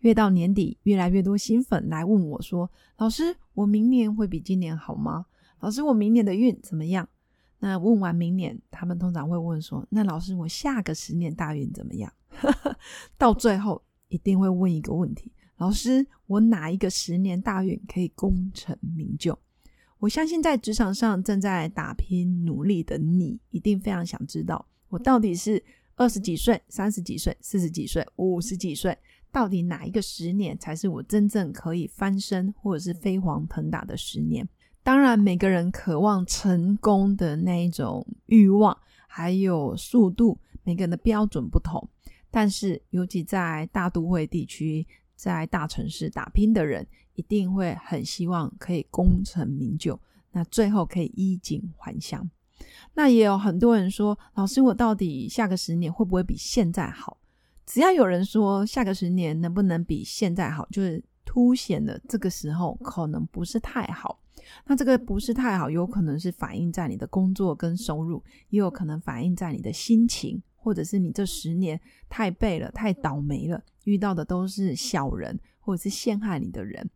越到年底，越来越多新粉来问我说：“老师，我明年会比今年好吗？老师，我明年的运怎么样？”那问完明年，他们通常会问说：“那老师，我下个十年大运怎么样？” 到最后一定会问一个问题：“老师，我哪一个十年大运可以功成名就？”我相信在职场上正在打拼努力的你，一定非常想知道，我到底是二十几岁、三十几岁、四十几岁、五十几岁。到底哪一个十年才是我真正可以翻身或者是飞黄腾达的十年？当然，每个人渴望成功的那一种欲望还有速度，每个人的标准不同。但是，尤其在大都会地区、在大城市打拼的人，一定会很希望可以功成名就，那最后可以衣锦还乡。那也有很多人说：“老师，我到底下个十年会不会比现在好？”只要有人说下个十年能不能比现在好，就是凸显了这个时候可能不是太好。那这个不是太好，有可能是反映在你的工作跟收入，也有可能反映在你的心情，或者是你这十年太背了、太倒霉了，遇到的都是小人或者是陷害你的人。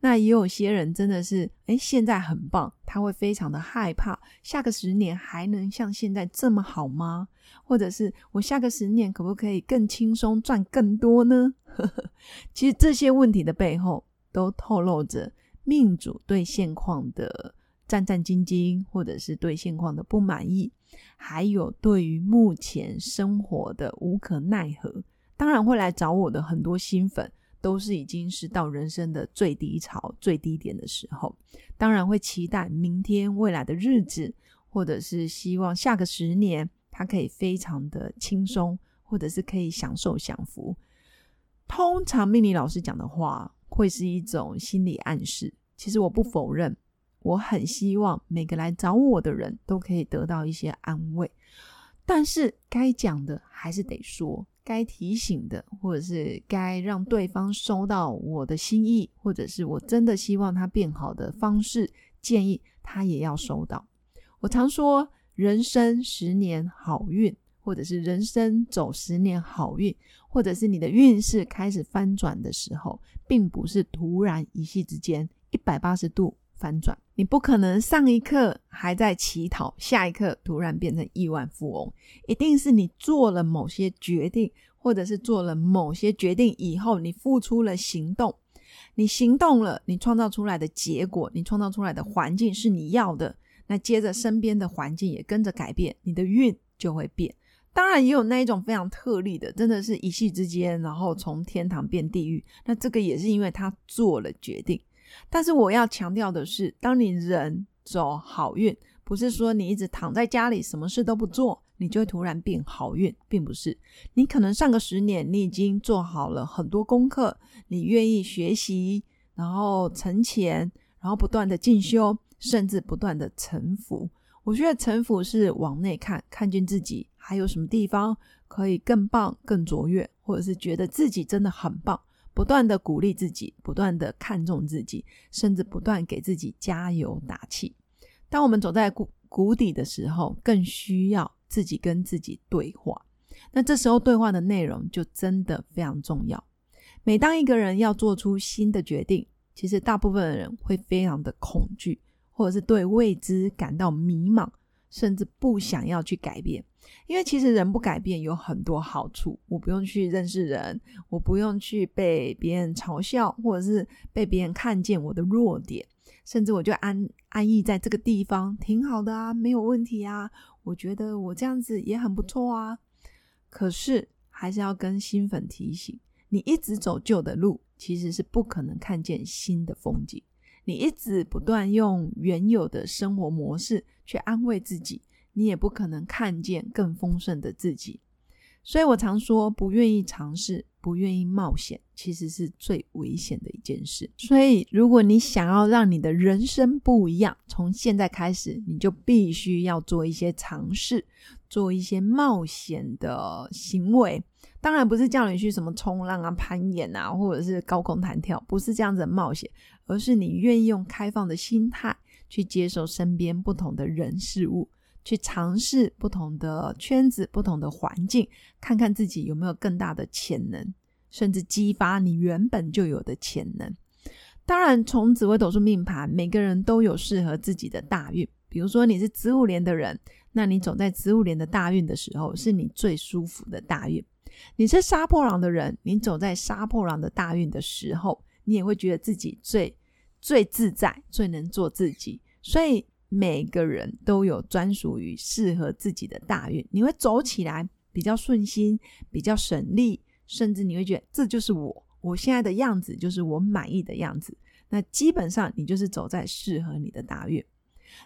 那也有些人真的是，哎，现在很棒，他会非常的害怕，下个十年还能像现在这么好吗？或者是我下个十年可不可以更轻松赚更多呢？呵 呵其实这些问题的背后，都透露着命主对现况的战战兢兢，或者是对现况的不满意，还有对于目前生活的无可奈何。当然会来找我的很多新粉。都是已经是到人生的最低潮、最低点的时候，当然会期待明天未来的日子，或者是希望下个十年他可以非常的轻松，或者是可以享受享福。通常命理老师讲的话，会是一种心理暗示。其实我不否认，我很希望每个来找我的人都可以得到一些安慰，但是该讲的还是得说。该提醒的，或者是该让对方收到我的心意，或者是我真的希望他变好的方式建议，他也要收到。我常说，人生十年好运，或者是人生走十年好运，或者是你的运势开始翻转的时候，并不是突然一夕之间一百八十度。反转，你不可能上一刻还在乞讨，下一刻突然变成亿万富翁。一定是你做了某些决定，或者是做了某些决定以后，你付出了行动，你行动了，你创造出来的结果，你创造出来的环境是你要的。那接着身边的环境也跟着改变，你的运就会变。当然，也有那一种非常特例的，真的是一夕之间，然后从天堂变地狱。那这个也是因为他做了决定。但是我要强调的是，当你人走好运，不是说你一直躺在家里什么事都不做，你就会突然变好运，并不是。你可能上个十年，你已经做好了很多功课，你愿意学习，然后存钱，然后不断的进修，甚至不断的臣服。我觉得臣服是往内看，看见自己还有什么地方可以更棒、更卓越，或者是觉得自己真的很棒。不断的鼓励自己，不断的看重自己，甚至不断给自己加油打气。当我们走在谷谷底的时候，更需要自己跟自己对话。那这时候对话的内容就真的非常重要。每当一个人要做出新的决定，其实大部分的人会非常的恐惧，或者是对未知感到迷茫。甚至不想要去改变，因为其实人不改变有很多好处。我不用去认识人，我不用去被别人嘲笑，或者是被别人看见我的弱点，甚至我就安安逸在这个地方，挺好的啊，没有问题啊。我觉得我这样子也很不错啊。可是还是要跟新粉提醒，你一直走旧的路，其实是不可能看见新的风景。你一直不断用原有的生活模式去安慰自己，你也不可能看见更丰盛的自己。所以我常说，不愿意尝试、不愿意冒险，其实是最危险的一件事。所以，如果你想要让你的人生不一样，从现在开始，你就必须要做一些尝试，做一些冒险的行为。当然，不是叫你去什么冲浪啊、攀岩啊，或者是高空弹跳，不是这样子的冒险，而是你愿意用开放的心态去接受身边不同的人事物。去尝试不同的圈子、不同的环境，看看自己有没有更大的潜能，甚至激发你原本就有的潜能。当然，从紫微斗数命盘，每个人都有适合自己的大运。比如说，你是子午连的人，那你走在子午连的大运的时候，是你最舒服的大运。你是杀破狼的人，你走在杀破狼的大运的时候，你也会觉得自己最最自在，最能做自己。所以。每个人都有专属于适合自己的大运，你会走起来比较顺心，比较省力，甚至你会觉得这就是我，我现在的样子就是我满意的样子。那基本上你就是走在适合你的大运。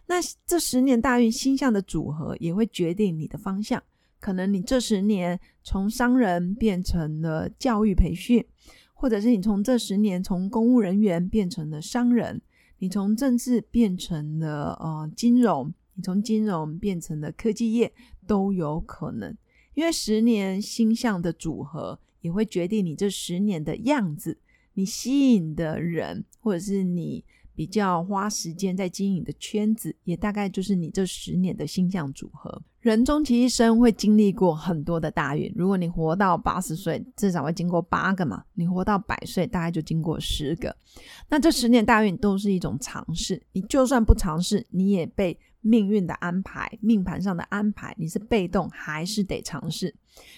那这十年大运星象的组合也会决定你的方向。可能你这十年从商人变成了教育培训，或者是你从这十年从公务人员变成了商人。你从政治变成了呃金融，你从金融变成了科技业都有可能，因为十年星象的组合也会决定你这十年的样子，你吸引的人或者是你比较花时间在经营的圈子，也大概就是你这十年的星象组合。人终其一生会经历过很多的大运，如果你活到八十岁，至少会经过八个嘛；你活到百岁，大概就经过十个。那这十年大运都是一种尝试，你就算不尝试，你也被。命运的安排，命盘上的安排，你是被动还是得尝试？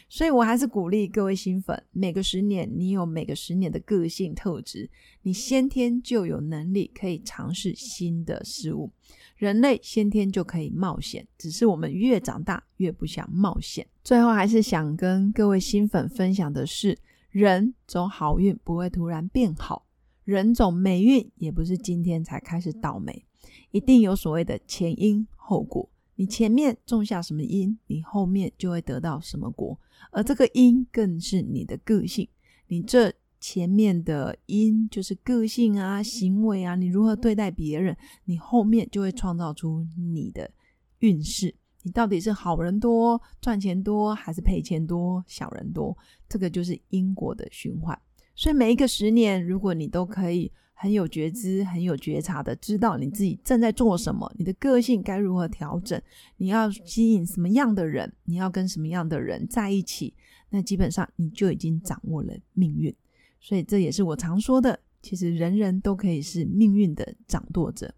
所以我还是鼓励各位新粉，每个十年你有每个十年的个性特质，你先天就有能力可以尝试新的事物。人类先天就可以冒险，只是我们越长大越不想冒险。最后还是想跟各位新粉分享的是，人走好运不会突然变好，人走霉运也不是今天才开始倒霉。一定有所谓的前因后果，你前面种下什么因，你后面就会得到什么果，而这个因更是你的个性。你这前面的因就是个性啊、行为啊，你如何对待别人，你后面就会创造出你的运势。你到底是好人多、赚钱多，还是赔钱多、小人多？这个就是因果的循环。所以每一个十年，如果你都可以。很有觉知、很有觉察的，知道你自己正在做什么，你的个性该如何调整，你要吸引什么样的人，你要跟什么样的人在一起，那基本上你就已经掌握了命运。所以这也是我常说的，其实人人都可以是命运的掌舵者。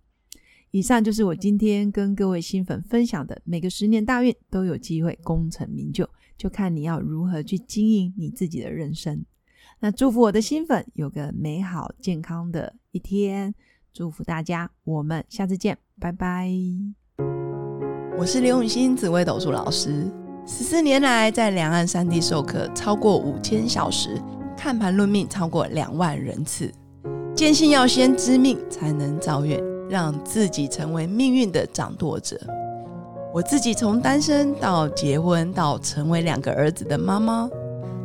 以上就是我今天跟各位新粉分享的，每个十年大运都有机会功成名就，就看你要如何去经营你自己的人生。那祝福我的新粉有个美好健康的一天，祝福大家，我们下次见，拜拜。我是刘永新紫微斗数老师，十四年来在两岸三地授课超过五千小时，看盘论命超过两万人次，坚信要先知命才能造运，让自己成为命运的掌舵者。我自己从单身到结婚，到成为两个儿子的妈妈。